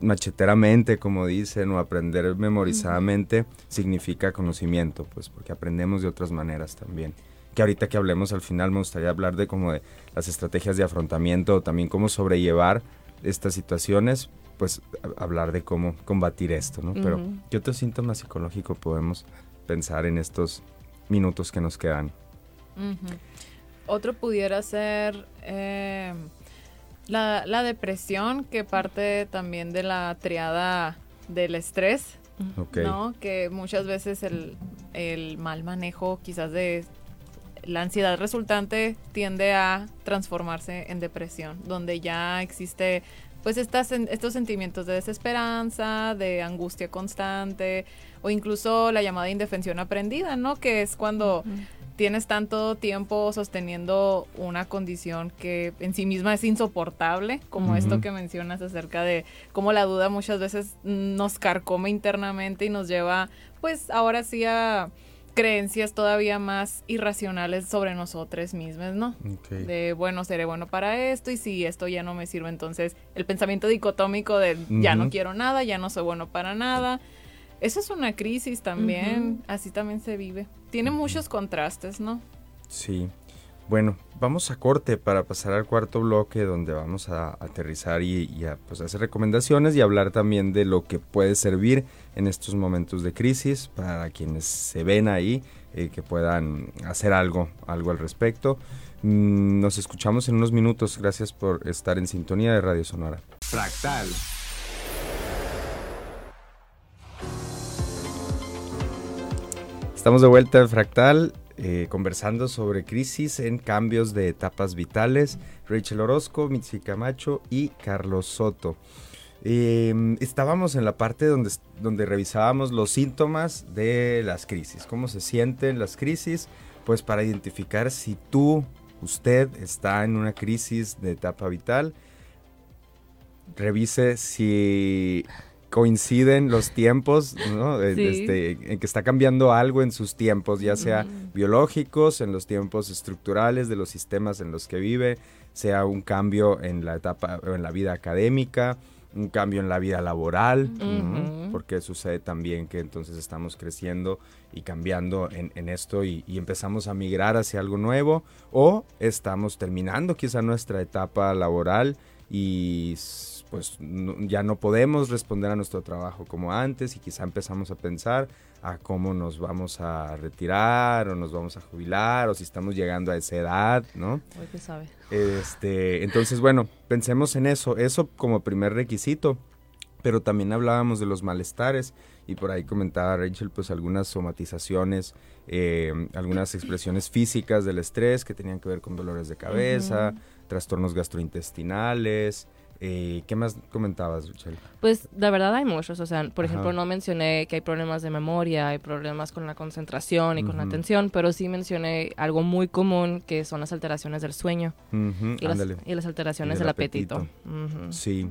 macheteramente, como dicen, o aprender memorizadamente significa conocimiento, pues porque aprendemos de otras maneras también. Que ahorita que hablemos al final me gustaría hablar de como de las estrategias de afrontamiento, también cómo sobrellevar estas situaciones, pues hablar de cómo combatir esto, ¿no? Pero, ¿qué otro síntoma psicológico podemos pensar en estos minutos que nos quedan? Otro pudiera ser eh, la, depresión, que parte también de la triada del estrés, ¿no? Que muchas veces el, el mal manejo quizás de la ansiedad resultante tiende a transformarse en depresión, donde ya existe pues estas, estos sentimientos de desesperanza, de angustia constante o incluso la llamada indefensión aprendida, ¿no? Que es cuando tienes tanto tiempo sosteniendo una condición que en sí misma es insoportable, como esto que mencionas acerca de cómo la duda muchas veces nos carcome internamente y nos lleva pues ahora sí a creencias todavía más irracionales sobre nosotros mismos, ¿no? De, bueno, seré bueno para esto y si esto ya no me sirve, entonces el pensamiento dicotómico de ya no quiero nada, ya no soy bueno para nada. Eso es una crisis también, así también se vive. Tiene muchos contrastes, ¿no? Sí. Bueno, vamos a corte para pasar al cuarto bloque donde vamos a aterrizar y, a pues, hacer recomendaciones y hablar también de lo que puede servir en estos momentos de crisis para quienes se ven ahí, eh, que puedan hacer algo, algo al respecto. Mm, nos escuchamos en unos minutos. Gracias por estar en sintonía de Radio Sonora. Fractal. Estamos de vuelta en Fractal. Eh, conversando sobre crisis en cambios de etapas vitales. Rachel Orozco, Mitzi Camacho y Carlos Soto. Em, estábamos en la parte donde, donde revisábamos los síntomas de las crisis, cómo se sienten las crisis, pues para identificar si tú, usted, está en una crisis de etapa vital, revise si coinciden los tiempos, ¿no? Este, en que está cambiando algo en sus tiempos, ya sea biológicos, en los tiempos estructurales de los sistemas en los que vive, sea un cambio en la etapa, en la vida académica, un cambio en la vida laboral, porque sucede también que entonces estamos creciendo y cambiando en, esto y, y, empezamos a migrar hacia algo nuevo, o estamos terminando quizá nuestra etapa laboral y pues ya no podemos responder a nuestro trabajo como antes y quizá empezamos a pensar a cómo nos vamos a retirar o nos vamos a jubilar o si estamos llegando a esa edad, ¿no? qué sabe. Este, entonces, bueno, pensemos en eso, eso como primer requisito, pero también hablábamos de los malestares y por ahí comentaba Rachel pues algunas somatizaciones, eh, algunas expresiones físicas del estrés que tenían que ver con dolores de cabeza, trastornos gastrointestinales, eh, ¿Qué más comentabas, Michelle? Pues la verdad hay muchos, o sea, por ejemplo, no mencioné que hay problemas de memoria, hay problemas con la concentración y con la atención, pero sí mencioné algo muy común que son las alteraciones del sueño y, las, alteraciones del apetito. Sí,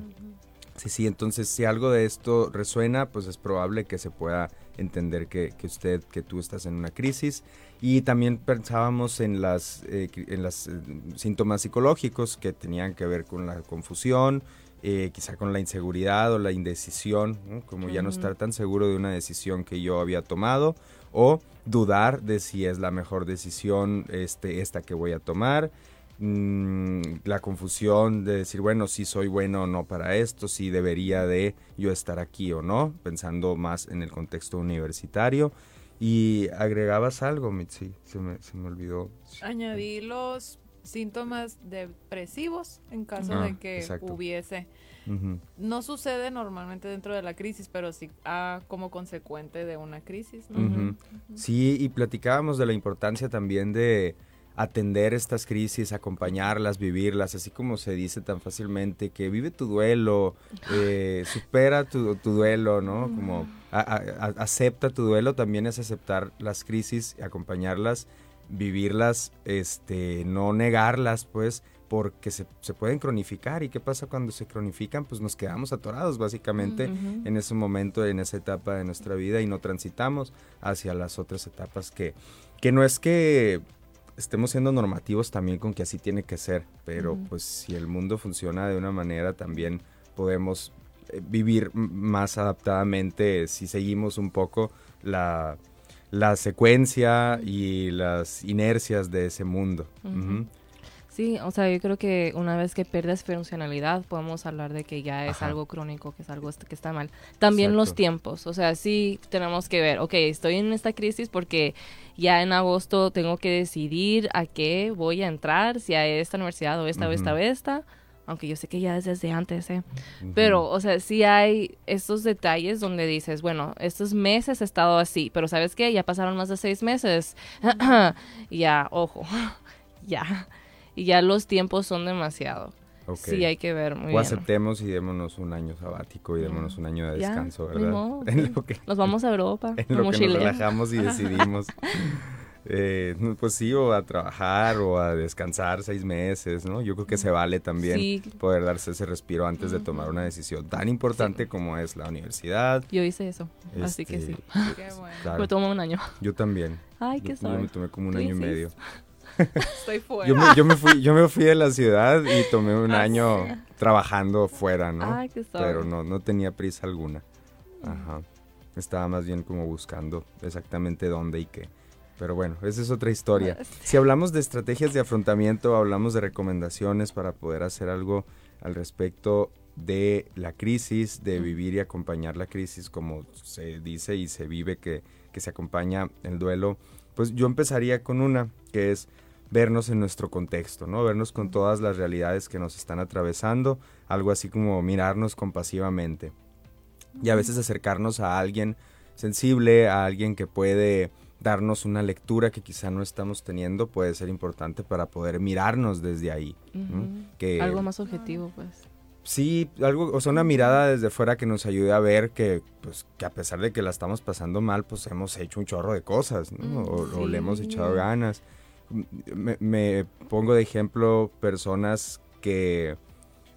sí, sí, entonces si algo de esto resuena, pues es probable que se pueda entender que, que usted, que tú estás en una crisis. Y también pensábamos en las, eh, en las eh, síntomas psicológicos que tenían que ver con la confusión, eh, quizá con la inseguridad o la indecisión, como ya no estar tan seguro de una decisión que yo había tomado, o dudar de si es la mejor decisión este, esta que voy a tomar. Mm, la confusión de decir, bueno, si soy bueno o no para esto, si debería de yo estar aquí o no, pensando más en el contexto universitario. Y agregabas algo, Mitzi, se me, se me olvidó. Añadí los síntomas depresivos en caso Ah, de que exacto. hubiese. Ujú. No sucede normalmente dentro de la crisis, pero sí ah, como consecuente de una crisis. ¿no? Ujú. Sí, y platicábamos de la importancia también de atender estas crisis, acompañarlas, vivirlas, así como se dice tan fácilmente, que vive tu duelo, eh, supera tu, tu duelo, ¿no? Como a- a- a- acepta tu duelo, también es aceptar las crisis, acompañarlas, vivirlas, este, no negarlas, pues, porque se, se pueden cronificar. ¿Y qué pasa cuando se cronifican? Pues nos quedamos atorados, básicamente, en ese momento, en esa etapa de nuestra vida y no transitamos hacia las otras etapas que, que no es que estemos siendo normativos también con que así tiene que ser, pero pues si el mundo funciona de una manera también podemos eh, vivir más adaptadamente si seguimos un poco la, la secuencia y las inercias de ese mundo. Sí, o sea, yo creo que una vez que pierdes funcionalidad, podemos hablar de que ya es Ajá. algo crónico, que es algo que está mal. También los Exacto. tiempos, o sea, sí tenemos que ver, ok, estoy en esta crisis porque ya en agosto tengo que decidir a qué voy a entrar, si a esta universidad o esta o esta o esta, aunque yo sé que ya es desde antes, ¿eh? Ujú. Pero, o sea, sí hay estos detalles donde dices, bueno, estos meses he estado así, pero ¿sabes qué? Ya pasaron más de seis meses. ya, ojo, ya. Y ya los tiempos son demasiado. Ok. Sí, hay que ver muy o bien. aceptemos y démonos un año sabático y démonos un año de descanso, ¿verdad? en sí. lo que, Nos vamos a Europa, en lo que nos relajamos y decidimos. eh, pues sí, o a trabajar o a descansar seis meses, ¿no? Yo creo que se vale también Sí. poder darse ese respiro antes de tomar una decisión tan importante como es la universidad. Yo hice eso, así que este, sí. Qué bueno. claro, Me tomó un año. yo también. Ay, Yo, qué yo me sorry. tomé como un ¿Tú año y hiciste? medio. Estoy fuera. Yo me, yo, me fui, yo me fui de la ciudad y tomé un Ah, año trabajando fuera, ¿no? Ay, qué sorry. pero no, no tenía prisa alguna. Ajá. Estaba más bien como buscando exactamente dónde y qué. Pero bueno, esa es otra historia. Si hablamos de estrategias de afrontamiento, hablamos de recomendaciones para poder hacer algo al respecto de la crisis, de vivir y acompañar la crisis, como se dice y se vive que, que se acompaña el duelo, pues yo empezaría con una, que es vernos en nuestro contexto, ¿no? Vernos con todas las realidades que nos están atravesando, algo así como mirarnos compasivamente. Y a veces acercarnos a alguien sensible, a alguien que puede darnos una lectura que quizá no estamos teniendo, puede ser importante para poder mirarnos desde ahí. Que Algo más objetivo, pues. Sí, algo, o sea, una mirada desde fuera que nos ayude a ver que, pues, que a pesar de que la estamos pasando mal, pues hemos hecho un chorro de cosas, ¿no? O, o le hemos echado ganas. Me, me pongo de ejemplo personas que,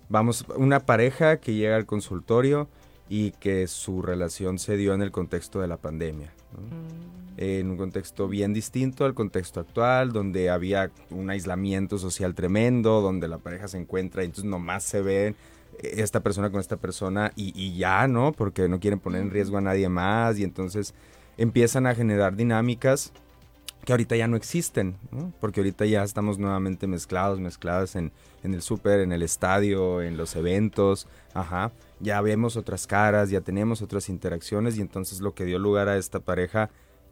vamos, una pareja que llega al consultorio y que su relación se dio en el contexto de la pandemia. ¿no? Mm. en un contexto bien distinto al contexto actual, donde había un aislamiento social tremendo, donde la pareja se encuentra y entonces nomás se ve esta persona con esta persona y, y ya, ¿no? Porque no quieren poner en riesgo a nadie más y entonces empiezan a generar dinámicas que ahorita ya no existen, ¿no? Porque ahorita ya estamos nuevamente mezclados, mezcladas en, en el súper, en el estadio, en los eventos, ajá. Ya vemos otras caras, ya tenemos otras interacciones y entonces lo que dio lugar a esta pareja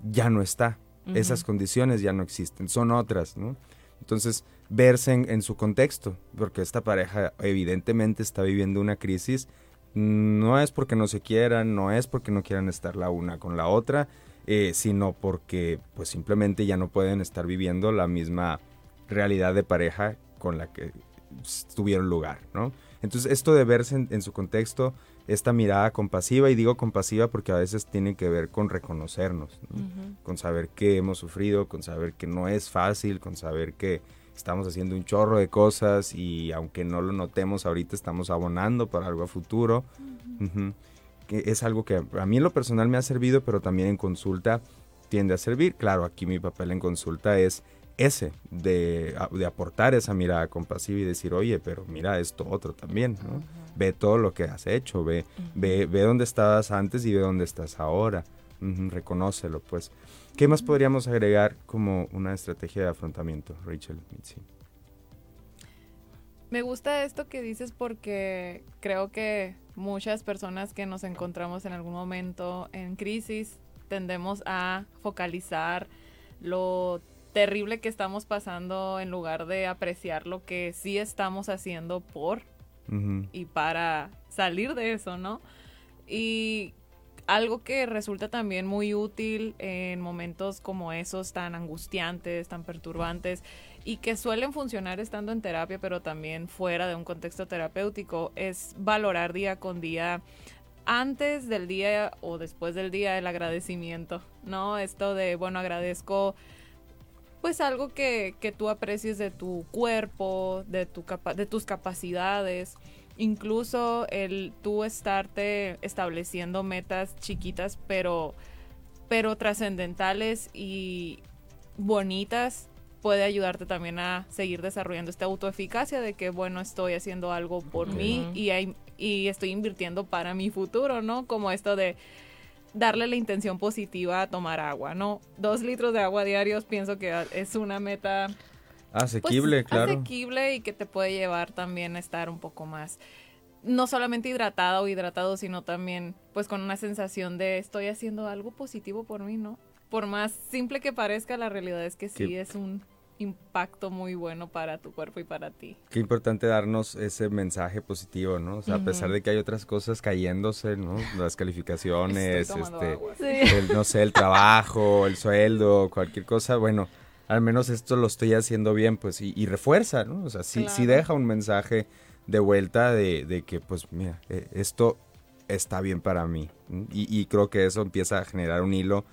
ya no está. Esas condiciones ya no existen, son otras, ¿no? Entonces, verse en, en su contexto, porque esta pareja evidentemente está viviendo una crisis, no es porque no se quieran, no es porque no quieran estar la una con la otra, eh, sino porque pues simplemente ya no pueden estar viviendo la misma realidad de pareja con la que tuvieron lugar, ¿no? Entonces, esto de verse en, en su contexto, esta mirada compasiva, y digo compasiva porque a veces tiene que ver con reconocernos, con saber que hemos sufrido, con saber que no es fácil, con saber que estamos haciendo un chorro de cosas y aunque no lo notemos ahorita estamos abonando para algo a futuro. Que es algo que a mí en lo personal me ha servido, pero también en consulta tiende a servir. Claro, aquí mi papel en consulta es ese, de, de aportar esa mirada compasiva y decir, oye, pero mira esto otro también, ¿no? Ve todo lo que has hecho, ve, ve, ve dónde estabas antes y ve dónde estás ahora. Reconócelo, pues. ¿Qué más podríamos agregar como una estrategia de afrontamiento, Rachel? Mitzi? Me gusta esto que dices porque creo que muchas personas que nos encontramos en algún momento en crisis tendemos a focalizar lo terrible que estamos pasando en lugar de apreciar lo que sí estamos haciendo por y para salir de eso, ¿no? Y algo que resulta también muy útil en momentos como esos tan angustiantes, tan perturbantes y que suelen funcionar estando en terapia, pero también fuera de un contexto terapéutico, es valorar día con día antes del día o después del día el agradecimiento, ¿no? Esto de, bueno, agradezco pues algo que, que tú aprecies de tu cuerpo, de, tu de tus capacidades, incluso el tú estarte estableciendo metas chiquitas pero, pero trascendentales y bonitas puede ayudarte también a seguir desarrollando esta autoeficacia de que bueno estoy haciendo algo por mí y, hay, y estoy invirtiendo para mi futuro, ¿no? Como esto de darle la intención positiva a tomar agua, ¿no? Dos litros de agua diarios pienso que es una meta asequible, pues, claro. Asequible y que te puede llevar también a estar un poco más no solamente hidratada o hidratado, sino también pues con una sensación de estoy haciendo algo positivo por mí, ¿no? Por más simple que parezca, la realidad es que sí es un impacto muy bueno para tu cuerpo y para ti. Qué importante darnos ese mensaje positivo, ¿no? O sea, a pesar de que hay otras cosas cayéndose, ¿no? Las calificaciones, este, el, no sé, el trabajo, el sueldo, cualquier cosa, bueno, al menos esto lo estoy haciendo bien, pues, y, refuerza, ¿no? O sea, sí, sí deja un mensaje de vuelta de, de que, pues, mira, eh, esto está bien para mí. Y, y creo que eso empieza a generar un hilo,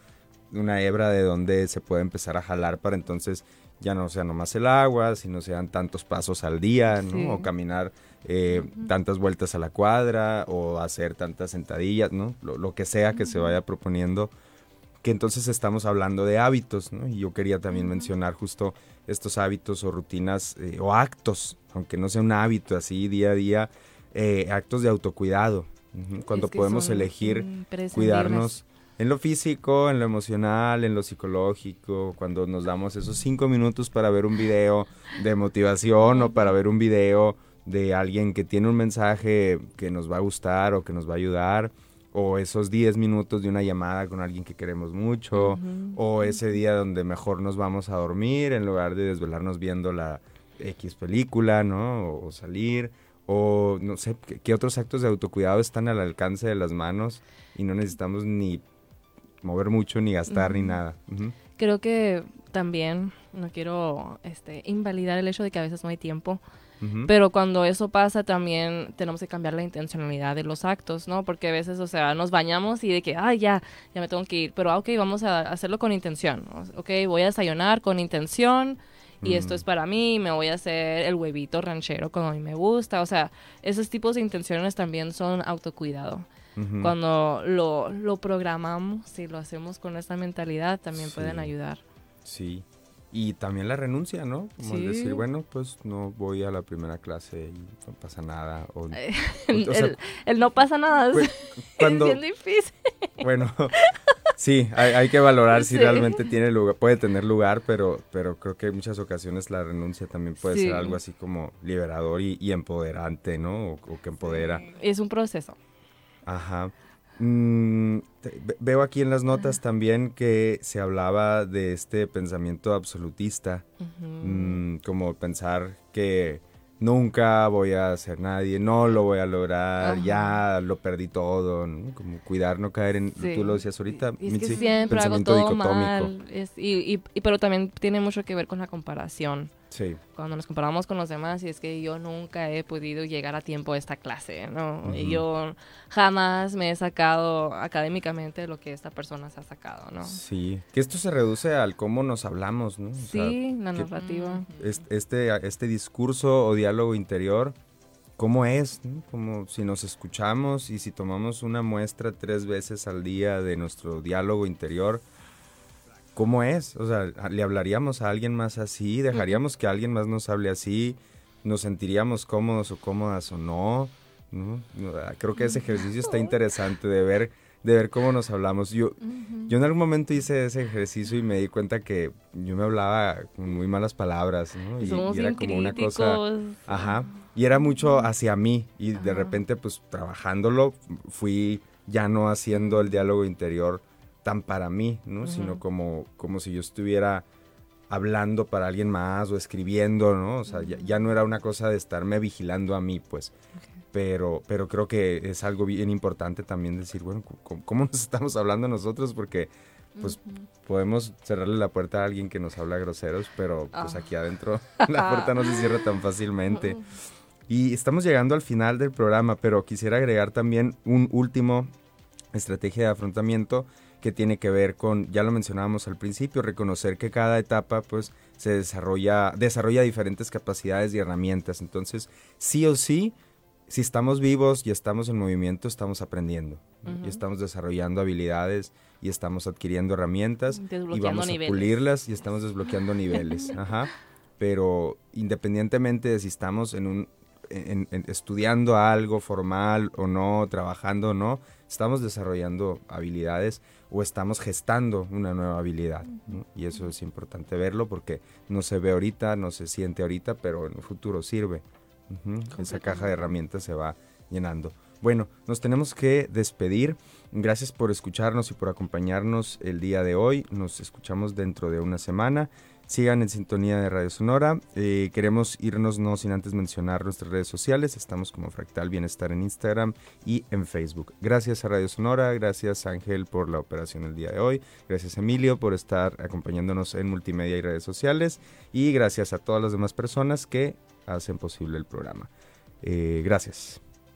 una hebra de donde se puede empezar a jalar para entonces ya no sea nomás el agua, sino sean tantos pasos al día, ¿no? O caminar eh, tantas vueltas a la cuadra, o hacer tantas sentadillas, ¿no? Lo, que sea que se vaya proponiendo, que entonces estamos hablando de hábitos, ¿no? Y yo quería también mencionar justo estos hábitos o rutinas eh, o actos, aunque no sea un hábito así día a día, eh, actos de autocuidado, cuando podemos elegir cuidarnos en lo físico, en lo emocional, en lo psicológico, cuando nos damos esos cinco minutos para ver un video de motivación o para ver un video de alguien que tiene un mensaje que nos va a gustar o que nos va a ayudar, o esos diez minutos de una llamada con alguien que queremos mucho, o ese día donde mejor nos vamos a dormir en lugar de desvelarnos viendo la X película, ¿no? O, salir, o no sé, ¿qué, otros actos de autocuidado están al alcance de las manos y no necesitamos ni mover mucho, ni gastar, ni nada. Creo que también, no quiero este, invalidar el hecho de que a veces no hay tiempo, pero cuando eso pasa también tenemos que cambiar la intencionalidad de los actos, ¿no? Porque a veces, o sea, nos bañamos y de que, ay, ya, ya me tengo que ir, pero, ah, ok, vamos a hacerlo con intención, ok, voy a desayunar con intención, y esto es para mí, me voy a hacer el huevito ranchero como a mí me gusta, o sea, esos tipos de intenciones también son autocuidado. Cuando lo, lo, programamos y lo hacemos con esta mentalidad, también pueden ayudar. Sí. Y también la renuncia, ¿no? Como decir, bueno, pues no voy a la primera clase y no pasa nada. O, el, no pasa nada es, cuando, bien difícil. Bueno, sí, hay, que valorar si realmente tiene lugar, puede tener lugar, pero, pero creo que en muchas ocasiones la renuncia también puede ser algo así como liberador y, empoderante, ¿no? O, que empodera. Es un proceso. Ajá. Mm, veo aquí en las notas también que se hablaba de este pensamiento absolutista, mm, como pensar que nunca voy a ser nadie, no lo voy a lograr, ya lo perdí todo, como cuidar, no caer en, tú lo decías ahorita, es que siempre hago todo mal, y, y, pero también tiene mucho que ver con la comparación. Cuando nos comparamos con los demás, y es que yo nunca he podido llegar a tiempo a esta clase, ¿no? Y yo jamás me he sacado académicamente lo que esta persona se ha sacado, ¿no? Sí, que esto se reduce al cómo nos hablamos, ¿no? sí, la narrativa. Este, este discurso o diálogo interior, ¿cómo es? Como si nos escuchamos y si tomamos una muestra tres veces al día de nuestro diálogo interior, ¿cómo es? O sea, ¿le hablaríamos a alguien más así? ¿Dejaríamos que alguien más nos hable así? ¿Nos sentiríamos cómodos o cómodas o no? Creo que ese ejercicio está interesante de ver, de ver cómo nos hablamos. Yo, yo en algún momento hice ese ejercicio y me di cuenta que yo me hablaba con muy malas palabras, ¿no? Y, era como una cosa... Ajá. Y era mucho hacia mí. Y de repente, pues, trabajándolo, fui ya no haciendo el diálogo interior tan para mí, ¿no? Sino como, como si yo estuviera hablando para alguien más o escribiendo, ¿no? O sea, ya, no era una cosa de estarme vigilando a mí, pues. Pero, pero creo que es algo bien importante también decir, bueno, ¿cómo, nos estamos hablando nosotros? Porque pues podemos cerrarle la puerta a alguien que nos habla groseros, pero pues ah. aquí adentro la puerta no se cierra tan fácilmente. Y estamos llegando al final del programa, pero quisiera agregar también un último estrategia de afrontamiento que tiene que ver con, ya lo mencionábamos al principio, reconocer que cada etapa pues se desarrolla, desarrolla diferentes capacidades y herramientas. Entonces, sí o sí, si estamos vivos y estamos en movimiento, estamos aprendiendo y estamos desarrollando habilidades y estamos adquiriendo herramientas y vamos a pulirlas y estamos desbloqueando niveles. Ajá. Pero independientemente de si estamos en un estudiando algo formal o no, trabajando o no, estamos desarrollando habilidades o estamos gestando una nueva habilidad. Y eso es importante verlo porque no se ve ahorita, no se siente ahorita, pero en el futuro sirve. Esa caja de herramientas se va llenando. Bueno, nos tenemos que despedir. Gracias por escucharnos y por acompañarnos el día de hoy. Nos escuchamos dentro de una semana. Sigan en sintonía de Radio Sonora. Eh, queremos irnos no sin antes mencionar nuestras redes sociales. Estamos como Fractal Bienestar en Instagram y en Facebook. Gracias a Radio Sonora, gracias Ángel por la operación el día de hoy, gracias Emilio por estar acompañándonos en multimedia y redes sociales y gracias a todas las demás personas que hacen posible el programa. Eh, gracias.